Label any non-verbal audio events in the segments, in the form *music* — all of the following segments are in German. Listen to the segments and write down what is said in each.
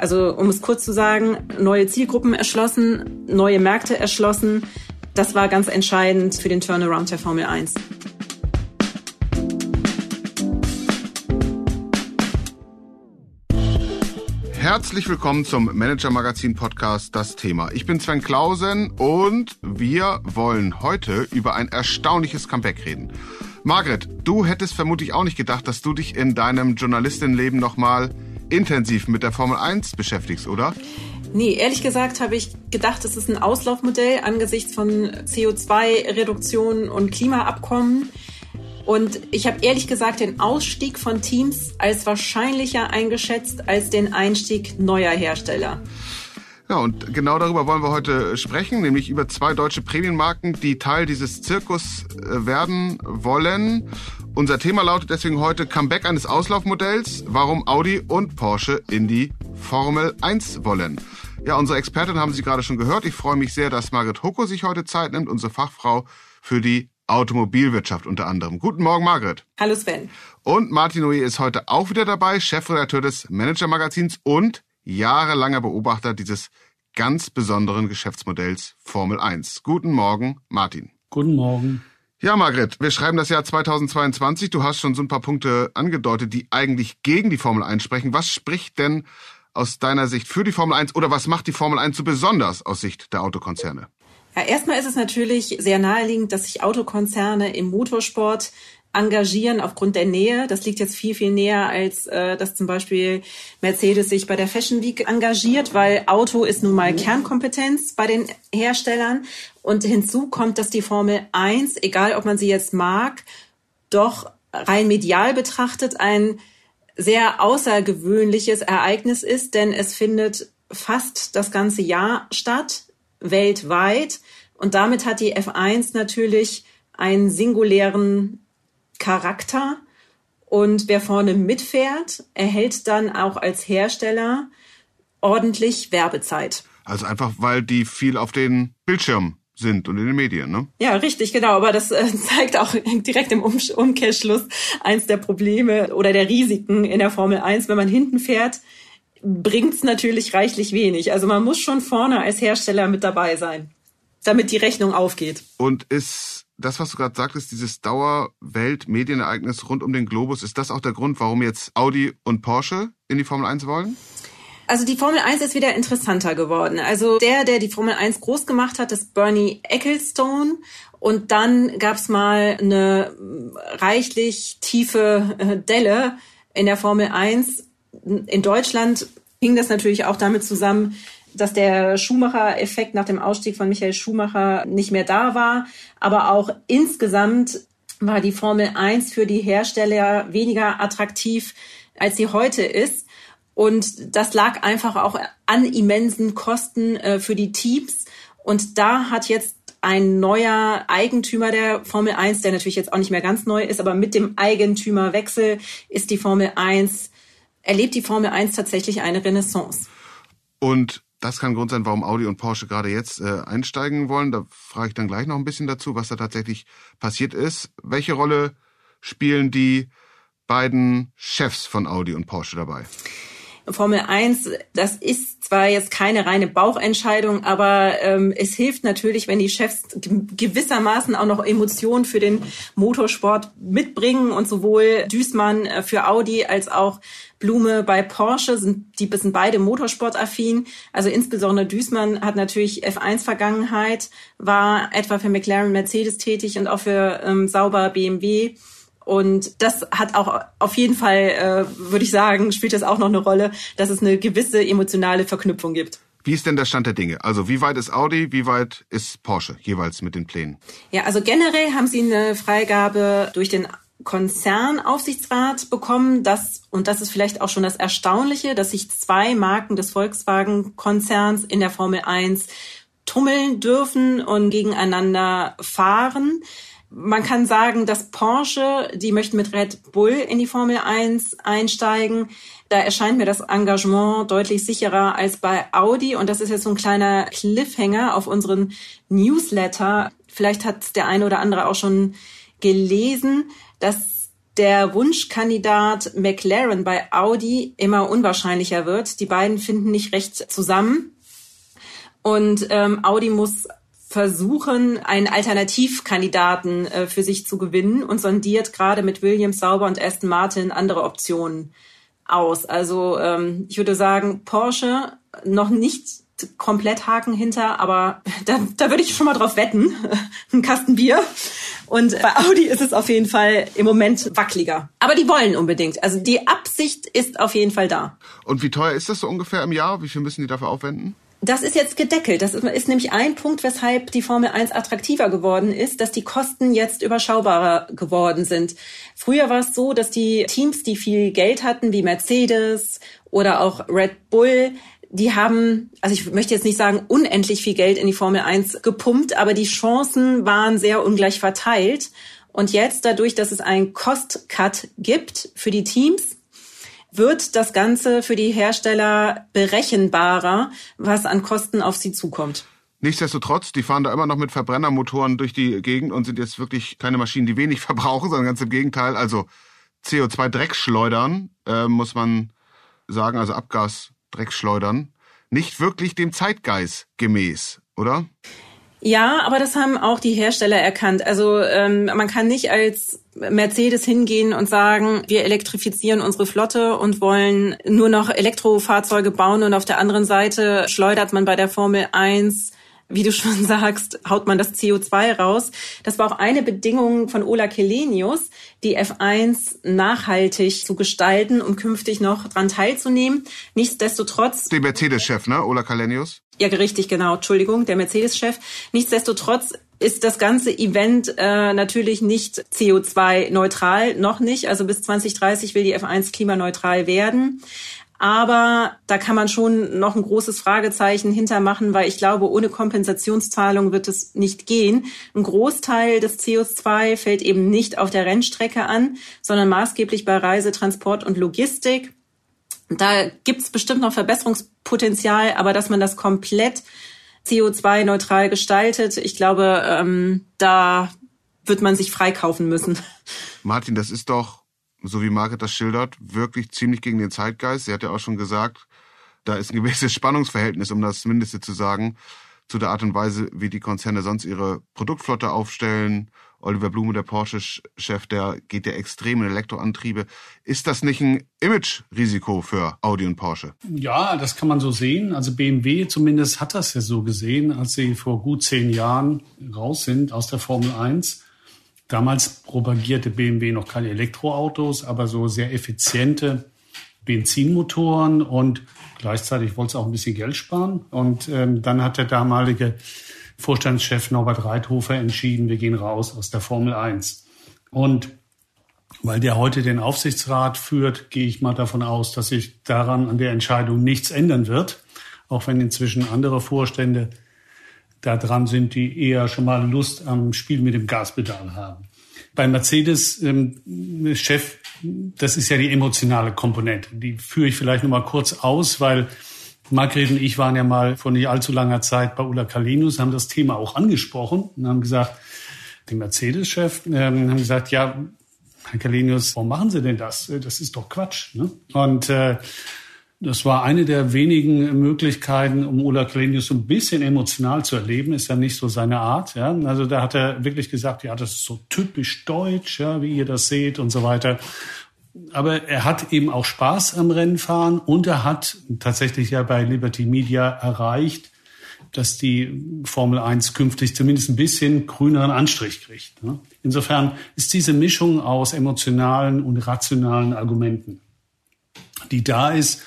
Also um es kurz zu sagen, neue Zielgruppen erschlossen, neue Märkte erschlossen. Das war ganz entscheidend für den Turnaround der Formel 1. Herzlich willkommen zum Manager Magazin Podcast Das Thema. Ich bin Sven Klausen und wir wollen heute über ein erstaunliches Comeback reden. Margret, du hättest vermutlich auch nicht gedacht, dass du dich in deinem Journalistinnenleben nochmal intensiv mit der Formel 1 beschäftigst, oder? Nee, ehrlich gesagt habe ich gedacht, es ist ein Auslaufmodell angesichts von CO2-Reduktion und Klimaabkommen. Und ich habe ehrlich gesagt den Ausstieg von Teams als wahrscheinlicher eingeschätzt als den Einstieg neuer Hersteller. Ja, und genau darüber wollen wir heute sprechen, nämlich über zwei deutsche Prämienmarken, die Teil dieses Zirkus äh, werden wollen. Unser Thema lautet deswegen heute Comeback eines Auslaufmodells, warum Audi und Porsche in die Formel 1 wollen. Ja, unsere Expertin haben Sie gerade schon gehört. Ich freue mich sehr, dass Margret Hucko sich heute Zeit nimmt, unsere Fachfrau für die Automobilwirtschaft unter anderem. Guten Morgen, Margret. Hallo Sven. Und Martin Oje ist heute auch wieder dabei, Chefredakteur des Manager-Magazins und jahrelanger Beobachter dieses ganz besonderen Geschäftsmodells Formel 1. Guten Morgen, Martin. Guten Morgen. Ja, Margret, wir schreiben das Jahr 2022. Du hast schon so ein paar Punkte angedeutet, die eigentlich gegen die Formel 1 sprechen. Was spricht denn aus deiner Sicht für die Formel 1 oder was macht die Formel 1 so besonders aus Sicht der Autokonzerne? Ja, erstmal ist es natürlich sehr naheliegend, dass sich Autokonzerne im Motorsport engagieren aufgrund der Nähe. Das liegt jetzt viel, viel näher, als äh, dass zum Beispiel Mercedes sich bei der Fashion Week engagiert, weil Auto ist nun mal Kernkompetenz bei den Herstellern. Und hinzu kommt, dass die Formel 1, egal ob man sie jetzt mag, doch rein medial betrachtet ein sehr außergewöhnliches Ereignis ist, denn es findet fast das ganze Jahr statt, weltweit. Und damit hat die F1 natürlich einen singulären Charakter. Und wer vorne mitfährt, erhält dann auch als Hersteller ordentlich Werbezeit. Also einfach, weil die viel auf den Bildschirm sind und in den Medien, ne? Ja, richtig, genau. Aber das äh, zeigt auch *laughs* direkt im um Umkehrschluss eins der Probleme oder der Risiken in der Formel 1. Wenn man hinten fährt, bringt's natürlich reichlich wenig. Also man muss schon vorne als Hersteller mit dabei sein, damit die Rechnung aufgeht. Und ist das, was du gerade sagtest, dieses Dauerwelt-Medienereignis rund um den Globus, ist das auch der Grund, warum jetzt Audi und Porsche in die Formel 1 wollen? Also die Formel 1 ist wieder interessanter geworden. Also der, der die Formel 1 groß gemacht hat, ist Bernie Ecclestone. Und dann gab's mal eine reichlich tiefe äh, Delle in der Formel 1. In Deutschland hing das natürlich auch damit zusammen, dass der Schumacher-Effekt nach dem Ausstieg von Michael Schumacher nicht mehr da war. Aber auch insgesamt war die Formel 1 für die Hersteller weniger attraktiv, als sie heute ist. Und das lag einfach auch an immensen Kosten äh, für die Teams. Und da hat jetzt ein neuer Eigentümer der Formel 1, der natürlich jetzt auch nicht mehr ganz neu ist, aber mit dem Eigentümerwechsel ist die Formel 1, erlebt die Formel 1 tatsächlich eine Renaissance. Und das kann Grund sein, warum Audi und Porsche gerade jetzt äh, einsteigen wollen. Da frage ich dann gleich noch ein bisschen dazu, was da tatsächlich passiert ist. Welche Rolle spielen die beiden Chefs von Audi und Porsche dabei? Formel 1, das ist zwar jetzt keine reine Bauchentscheidung, aber ähm, es hilft natürlich, wenn die Chefs gewissermaßen auch noch Emotionen für den Motorsport mitbringen und sowohl Düßmann äh, für Audi als auch Blume bei Porsche sind die sind beide motorsportaffin. Also insbesondere Düßmann hat natürlich F1-Vergangenheit, war etwa für McLaren, Mercedes tätig und auch für ähm, Sauber BMW. Und das hat auch auf jeden Fall, äh, würde ich sagen, spielt das auch noch eine Rolle, dass es eine gewisse emotionale Verknüpfung gibt. Wie ist denn der Stand der Dinge? Also wie weit ist Audi, wie weit ist Porsche jeweils mit den Plänen? Ja, also generell haben sie eine Freigabe durch den Konzernaufsichtsrat bekommen. Das, und das ist vielleicht auch schon das Erstaunliche, dass sich zwei Marken des Volkswagen-Konzerns in der Formel 1 tummeln dürfen und gegeneinander fahren. Man kann sagen, dass Porsche, die möchten mit Red Bull in die Formel 1 einsteigen. Da erscheint mir das Engagement deutlich sicherer als bei Audi. Und das ist jetzt so ein kleiner Cliffhanger auf unseren Newsletter. Vielleicht hat der eine oder andere auch schon gelesen, dass der Wunschkandidat McLaren bei Audi immer unwahrscheinlicher wird. Die beiden finden nicht recht zusammen. Und ähm, Audi muss versuchen, einen Alternativkandidaten äh, für sich zu gewinnen und sondiert gerade mit Williams Sauber und Aston Martin andere Optionen aus. Also ähm, ich würde sagen, Porsche noch nicht komplett Haken hinter, aber *laughs* da, da würde ich schon mal drauf wetten. *laughs* Ein Kasten Bier. Und bei Audi ist es auf jeden Fall im Moment wackeliger. Aber die wollen unbedingt. Also die Absicht ist auf jeden Fall da. Und wie teuer ist das so ungefähr im Jahr? Wie viel müssen die dafür aufwenden? Das ist jetzt gedeckelt. Das ist, nämlich ein Punkt, weshalb die Formel 1 attraktiver geworden ist, dass die Kosten jetzt überschaubarer geworden sind. Früher war es so, dass die Teams, die viel Geld hatten, wie Mercedes oder auch Red Bull, die haben, also ich möchte jetzt nicht sagen unendlich viel Geld in die Formel 1 gepumpt, aber die Chancen waren sehr ungleich verteilt. Und jetzt dadurch, dass es einen Cost-Cut gibt für die Teams, wird das Ganze für die Hersteller berechenbarer, was an Kosten auf sie zukommt. Nichtsdestotrotz, die fahren da immer noch mit Verbrennermotoren durch die Gegend und sind jetzt wirklich keine Maschinen, die wenig *laughs* verbrauchen, sondern ganz im Gegenteil. Also CO2-Dreckschleudern, äh, muss man sagen, also Abgas-Dreckschleudern, nicht wirklich dem Zeitgeist gemäß, oder? Ja, aber das haben auch die Hersteller erkannt. Also ähm, man kann nicht als Mercedes hingehen und sagen, wir elektrifizieren unsere Flotte und wollen nur noch Elektrofahrzeuge bauen und auf der anderen Seite schleudert man bei der Formel 1 wie du schon *laughs* sagst, haut man das CO2 raus. Das war auch eine Bedingung von Ola Kelenius, die F1 nachhaltig zu gestalten, um künftig noch dran teilzunehmen. Nichtsdestotrotz. Der Mercedes-Chef, ne? Ola Kelenius? Ja, richtig, genau. Entschuldigung, der Mercedes-Chef. Nichtsdestotrotz ist das ganze Event äh, natürlich nicht CO2-neutral, noch nicht. Also bis 2030 will die F1 klimaneutral werden. Aber da kann man schon noch ein großes Fragezeichen hintermachen, weil ich glaube, ohne Kompensationszahlung wird es nicht gehen. Ein Großteil des CO2 fällt eben nicht auf der Rennstrecke an, sondern maßgeblich bei Reise, Transport und Logistik. Da gibt's bestimmt noch Verbesserungspotenzial, aber dass man das komplett CO2-neutral gestaltet, ich glaube, ähm, da wird man sich freikaufen müssen. *laughs* Martin, das ist doch so wie Margaret das schildert, wirklich ziemlich gegen den Zeitgeist. Sie hat ja auch schon gesagt, da ist ein gewisses Spannungsverhältnis, um das Mindeste zu sagen, zu der Art und Weise, wie die Konzerne sonst ihre Produktflotte aufstellen. Oliver Blume, der Porsche-Chef, der geht ja extrem in Elektroantriebe. Ist das nicht ein Image-Risiko für Audi und Porsche? Ja, das kann man so sehen. Also BMW zumindest hat das ja so gesehen, als sie vor gut zehn Jahren raus sind aus der Formel 1 Damals propagierte BMW noch keine Elektroautos, aber so sehr effiziente Benzinmotoren und gleichzeitig wollte es auch ein bisschen Geld sparen. Und ähm, dann hat der damalige Vorstandschef Norbert Reithofer entschieden, wir gehen raus aus der Formel 1. Und weil der heute den Aufsichtsrat führt, gehe ich mal davon aus, dass sich daran an der Entscheidung nichts ändern wird, auch wenn inzwischen andere Vorstände da dran sind, die eher schon mal Lust am Spiel mit dem Gaspedal haben. Bei Mercedes ähm, Chef, das ist ja die emotionale Komponente. Die führe ich vielleicht noch mal kurz aus, weil Margret und ich waren ja mal vor nicht allzu langer Zeit bei Ulla Kalinus, haben das Thema auch angesprochen und haben gesagt, den Mercedes-Chef, ähm, haben gesagt, ja, Herr Kalenius, warum machen Sie denn das? Das ist doch Quatsch. Ne? Und äh, das war eine der wenigen Möglichkeiten, um Ola Kalenius so ein bisschen emotional zu erleben. Ist ja nicht so seine Art. Ja? Also da hat er wirklich gesagt, ja, das ist so typisch deutsch, ja, wie ihr das seht und so weiter. Aber er hat eben auch Spaß am Rennfahren und er hat tatsächlich ja bei Liberty Media erreicht, dass die Formel 1 künftig zumindest ein bisschen grüneren Anstrich kriegt. Ne? Insofern ist diese Mischung aus emotionalen und rationalen Argumenten, die da ist,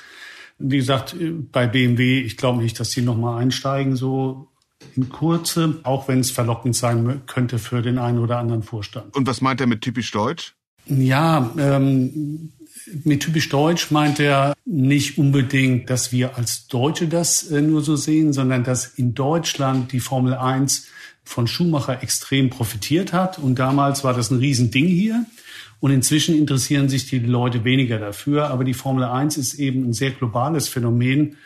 wie gesagt, bei BMW, ich glaube nicht, dass die nochmal einsteigen, so in Kurze, auch wenn es verlockend sein könnte für den einen oder anderen Vorstand. Und was meint er mit typisch deutsch? Ja, ähm, mit typisch deutsch meint er nicht unbedingt, dass wir als Deutsche das äh, nur so sehen, sondern dass in Deutschland die Formel 1 von Schumacher extrem profitiert hat. Und damals war das ein Riesending hier. Und inzwischen interessieren sich die Leute weniger dafür. Aber die Formel 1 ist eben ein sehr globales Phänomen.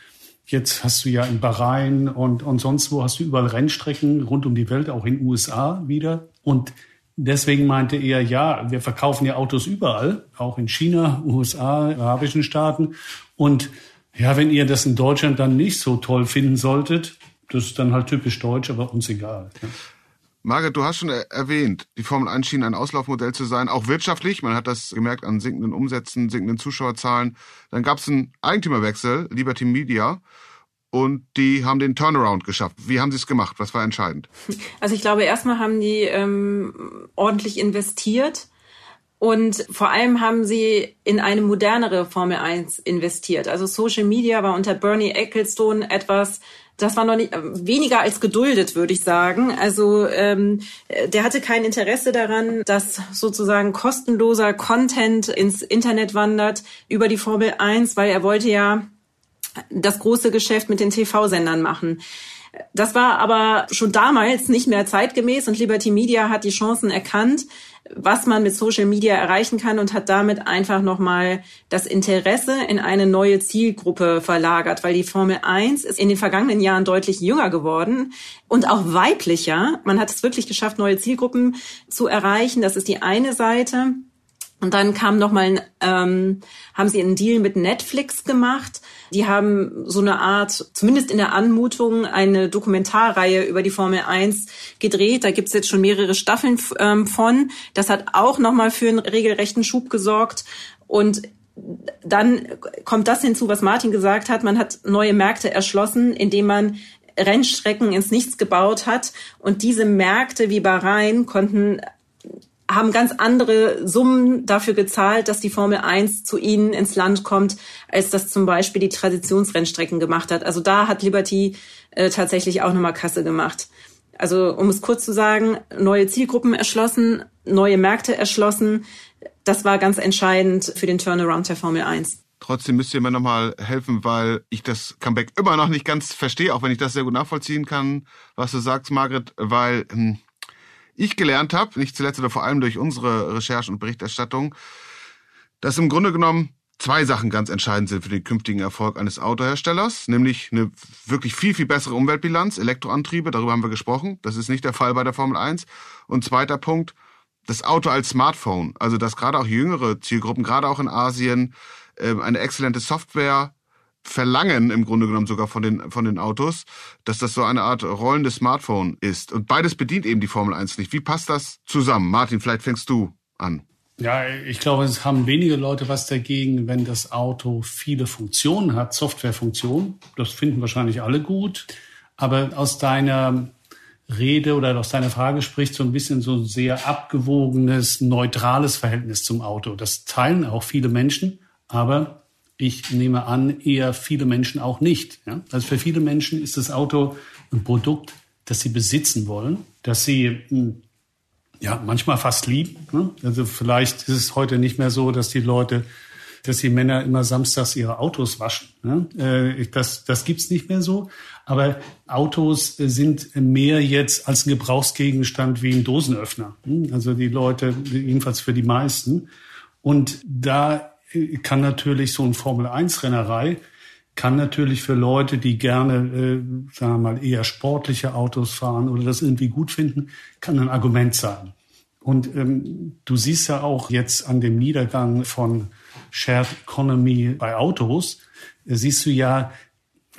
Jetzt hast du ja in Bahrain und, und sonst wo hast du überall Rennstrecken rund um die Welt, auch in den USA wieder. Und deswegen meinte er, ja, wir verkaufen ja Autos überall, auch in China, USA, arabischen Staaten. Und ja, wenn ihr das in Deutschland dann nicht so toll finden solltet, das ist dann halt typisch deutsch, aber uns egal. Ja. Margaret, du hast schon erwähnt, die Formel 1 schien ein Auslaufmodell zu sein, auch wirtschaftlich. Man hat das gemerkt an sinkenden Umsätzen, sinkenden Zuschauerzahlen. Dann gab es einen Eigentümerwechsel, Liberty Media und die haben den Turnaround geschafft. Wie haben sie es gemacht? Was war entscheidend? *laughs* Also ich glaube, erstmal haben die ähm, ordentlich investiert. Und vor allem haben sie in eine modernere Formel 1 investiert. Also Social Media war unter Bernie Ecclestone etwas, das war noch nicht äh, weniger als geduldet, würde ich sagen. Also ähm, der hatte kein Interesse daran, dass sozusagen kostenloser Content ins Internet wandert über die Formel 1, weil er wollte ja das große Geschäft mit den TV-Sendern machen. Das war aber schon damals nicht mehr zeitgemäß und Liberty Media hat die Chancen erkannt, was man mit Social Media erreichen kann und hat damit einfach nochmal das Interesse in eine neue Zielgruppe verlagert, weil die Formel 1 ist in den vergangenen Jahren deutlich jünger geworden und auch weiblicher. Man hat es wirklich geschafft, neue Zielgruppen zu erreichen. Das ist die eine Seite. Und dann kam noch mal, ähm, haben sie einen Deal mit Netflix gemacht. Die haben so eine Art, zumindest in der Anmutung, eine Dokumentarreihe über die Formel 1 gedreht. Da gibt's jetzt schon mehrere Staffeln ähm, von. Das hat auch noch mal für einen regelrechten Schub gesorgt. Und dann kommt das hinzu, was Martin gesagt hat. Man hat neue Märkte erschlossen, indem man Rennstrecken ins Nichts gebaut hat. Und diese Märkte wie Bahrain konnten haben ganz andere Summen dafür gezahlt, dass die Formel 1 zu ihnen ins Land kommt, als das zum Beispiel die Traditionsrennstrecken gemacht hat. Also da hat Liberty äh, tatsächlich auch nochmal Kasse gemacht. Also um es kurz zu sagen, neue Zielgruppen erschlossen, neue Märkte erschlossen. Das war ganz entscheidend für den Turnaround der Formel 1. Trotzdem müsst ihr mir nochmal helfen, weil ich das Comeback immer noch nicht ganz verstehe, auch wenn ich das sehr gut nachvollziehen kann, was du sagst, Margret, weil hm, ich gelernt habe, nicht zuletzt oder vor allem durch unsere Recherche und Berichterstattung, dass im Grunde genommen zwei Sachen ganz entscheidend sind für den künftigen Erfolg eines Autoherstellers, nämlich eine wirklich viel, viel bessere Umweltbilanz, Elektroantriebe, darüber haben wir gesprochen. Das ist nicht der Fall bei der Formel 1. Und zweiter Punkt, das Auto als Smartphone, also dass gerade auch jüngere Zielgruppen, gerade auch in Asien, ähm, eine exzellente Software verlangen im Grunde genommen sogar von den, von den Autos, dass das so eine Art rollendes Smartphone ist. Und beides bedient eben die Formel 1 nicht. Wie passt das zusammen? Martin, vielleicht fängst du an. Ja, ich glaube, es haben wenige Leute was dagegen, wenn das Auto viele Funktionen hat, Softwarefunktionen. Das finden wahrscheinlich alle gut. Aber aus deiner Rede oder aus deiner Frage spricht so ein bisschen so ein sehr abgewogenes, neutrales Verhältnis zum Auto. Das teilen auch viele Menschen, aber ich nehme an, eher viele Menschen auch nicht. Ja? Also für viele Menschen ist das Auto ein Produkt, das sie besitzen wollen, das sie hm, ja manchmal fast lieben. Ne? Also vielleicht ist es heute nicht mehr so, dass die Leute, dass die Männer immer samstags ihre Autos waschen. Ne? Äh, das, das gibt's nicht mehr so. Aber Autos sind mehr jetzt als ein Gebrauchsgegenstand wie ein Dosenöffner. Hm? Also die Leute, jedenfalls für die meisten. Und da kann natürlich so ein Formel-1-Rennerei kann natürlich für Leute, die gerne, äh, sagen wir mal, eher sportliche Autos fahren oder das irgendwie gut finden, kann ein Argument sein. Und ähm, du siehst ja auch jetzt an dem Niedergang von Shared Economy bei Autos, äh, siehst du ja,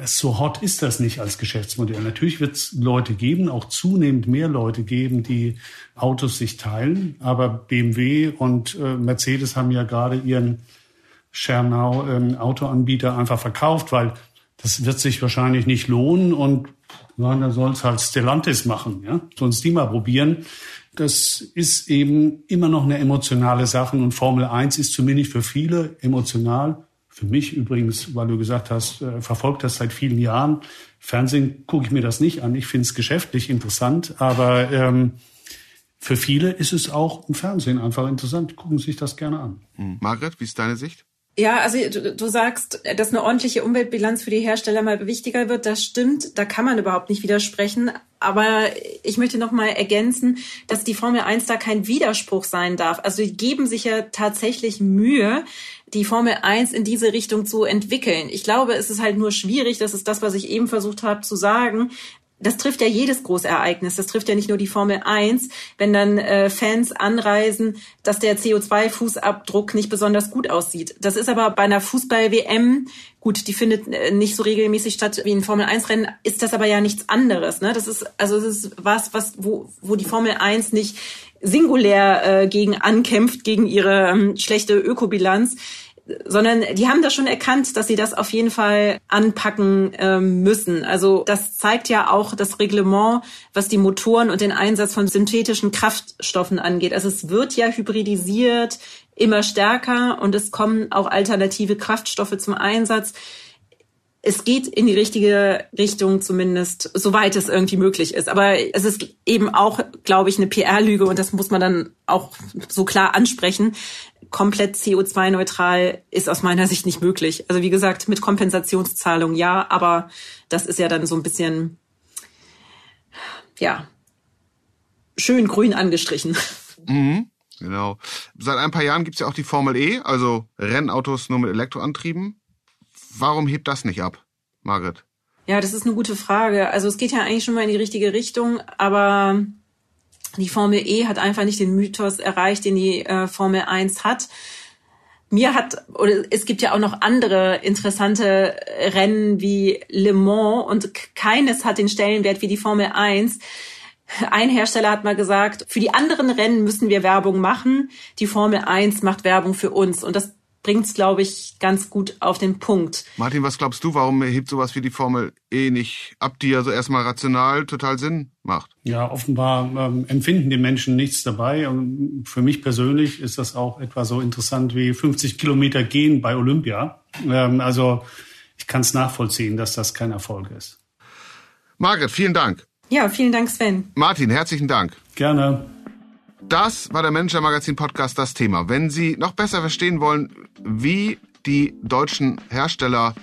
so hot ist das nicht als Geschäftsmodell. Natürlich wird es Leute geben, auch zunehmend mehr Leute geben, die Autos sich teilen. Aber BMW und äh, Mercedes haben ja gerade ihren Schernau ähm, Autoanbieter einfach verkauft, weil das wird sich wahrscheinlich nicht lohnen und ja, dann soll es halt Stellantis machen, ja, sonst die mal probieren. Das ist eben immer noch eine emotionale Sache und Formel 1 ist zumindest für viele emotional. Für mich übrigens, weil du gesagt hast, äh, verfolgt das seit vielen Jahren. Fernsehen gucke ich mir das nicht an. Ich finde es geschäftlich interessant, aber ähm, für viele ist es auch im Fernsehen einfach interessant. Gucken sich das gerne an. Mhm. Margret, wie ist deine Sicht? Ja, also du, du sagst, dass eine ordentliche Umweltbilanz für die Hersteller mal wichtiger wird. Das stimmt, da kann man überhaupt nicht widersprechen. Aber ich möchte noch mal ergänzen, dass die Formel 1 da kein Widerspruch sein darf. Also die geben sich ja tatsächlich Mühe, die Formel 1 in diese Richtung zu entwickeln. Ich glaube, es ist halt nur schwierig, das ist das, was ich eben versucht habe zu sagen, das trifft ja jedes Großereignis. Das trifft ja nicht nur die Formel 1, wenn dann äh, Fans anreisen, dass der CO2-Fußabdruck nicht besonders gut aussieht. Das ist aber bei einer Fußball-WM, gut, die findet äh, nicht so regelmäßig statt wie ein Formel-1-Rennen, ist das aber ja nichts anderes. Ne? Das ist, also es ist was, was, wo, wo die Formel 1 nicht singulär äh, gegen ankämpft, gegen ihre ähm, schlechte Ökobilanz sondern die haben das schon erkannt, dass sie das auf jeden Fall anpacken ähm, müssen. Also das zeigt ja auch das Reglement, was die Motoren und den Einsatz von synthetischen Kraftstoffen angeht. Also es wird ja hybridisiert immer stärker und es kommen auch alternative Kraftstoffe zum Einsatz. Es geht in die richtige Richtung zumindest, soweit es irgendwie möglich ist. Aber es ist eben auch, glaube ich, eine PR-Lüge und das muss man dann auch so klar ansprechen, komplett CO2-neutral ist aus meiner Sicht nicht möglich. Also wie gesagt, mit Kompensationszahlung ja, aber das ist ja dann so ein bisschen, ja, schön grün angestrichen. Mhm, genau. Seit ein paar Jahren gibt's ja auch die Formel E, also Rennautos nur mit Elektroantrieben. Warum hebt das nicht ab, Margret? Ja, das ist eine gute Frage. Also es geht ja eigentlich schon mal in die richtige Richtung, aber die Formel E hat einfach nicht den Mythos erreicht, den die äh, Formel 1 hat. Mir hat, oder es gibt ja auch noch andere interessante Rennen wie Le Mans und keines hat den Stellenwert wie die Formel 1. Ein Hersteller hat mal gesagt, für die anderen Rennen müssen wir Werbung machen. Die Formel 1 macht Werbung für uns. Und das bringt's, glaube ich, ganz gut auf den Punkt. Martin, was glaubst du, warum hebt sowas wie die Formel E nicht ab, die ja so erstmal rational total Sinn macht? Ja, offenbar ähm, empfinden die Menschen nichts dabei. Und für mich persönlich ist das auch etwa so interessant wie 50 Kilometer gehen bei Olympia. Ähm, also ich kann es nachvollziehen, dass das kein Erfolg ist. Margret, vielen Dank. Ja, vielen Dank, Sven. Martin, herzlichen Dank. Gerne. Das war der Manager Magazin Podcast das Thema. Wenn Sie noch besser verstehen wollen, wie die deutschen Hersteller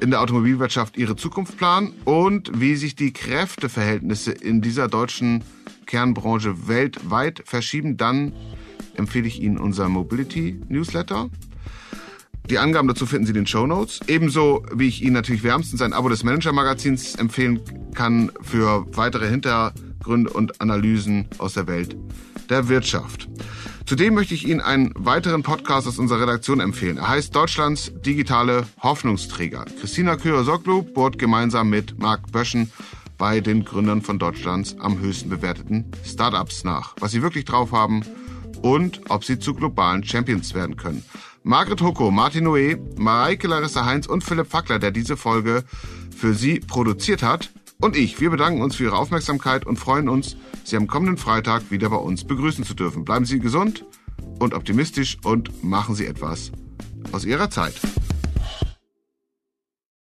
in der Automobilwirtschaft ihre Zukunft planen und wie sich die Kräfteverhältnisse in dieser deutschen Kernbranche weltweit verschieben, dann empfehle ich Ihnen unser Mobility Newsletter. Die Angaben dazu finden Sie in den Show Notes. Ebenso wie ich Ihnen natürlich wärmstens ein Abo des Manager Magazins empfehlen kann für weitere Hintergründe und Analysen aus der Welt der Wirtschaft. Zudem möchte ich Ihnen einen weiteren Podcast aus unserer Redaktion empfehlen. Er heißt Deutschlands digitale Hoffnungsträger. Christina Köher-Soglu bohrt gemeinsam mit Marc Böschen bei den Gründern von Deutschlands am höchsten bewerteten Startups nach, was sie wirklich drauf haben und ob sie zu globalen Champions werden können. Margret Hoko, Martin Noé, Mareike Larissa Heinz und Philipp Fackler, der diese Folge für Sie produziert hat, und ich, wir bedanken uns für Ihre Aufmerksamkeit und freuen uns, Sie am kommenden Freitag wieder bei uns begrüßen zu dürfen. Bleiben Sie gesund und optimistisch und machen Sie etwas aus Ihrer Zeit.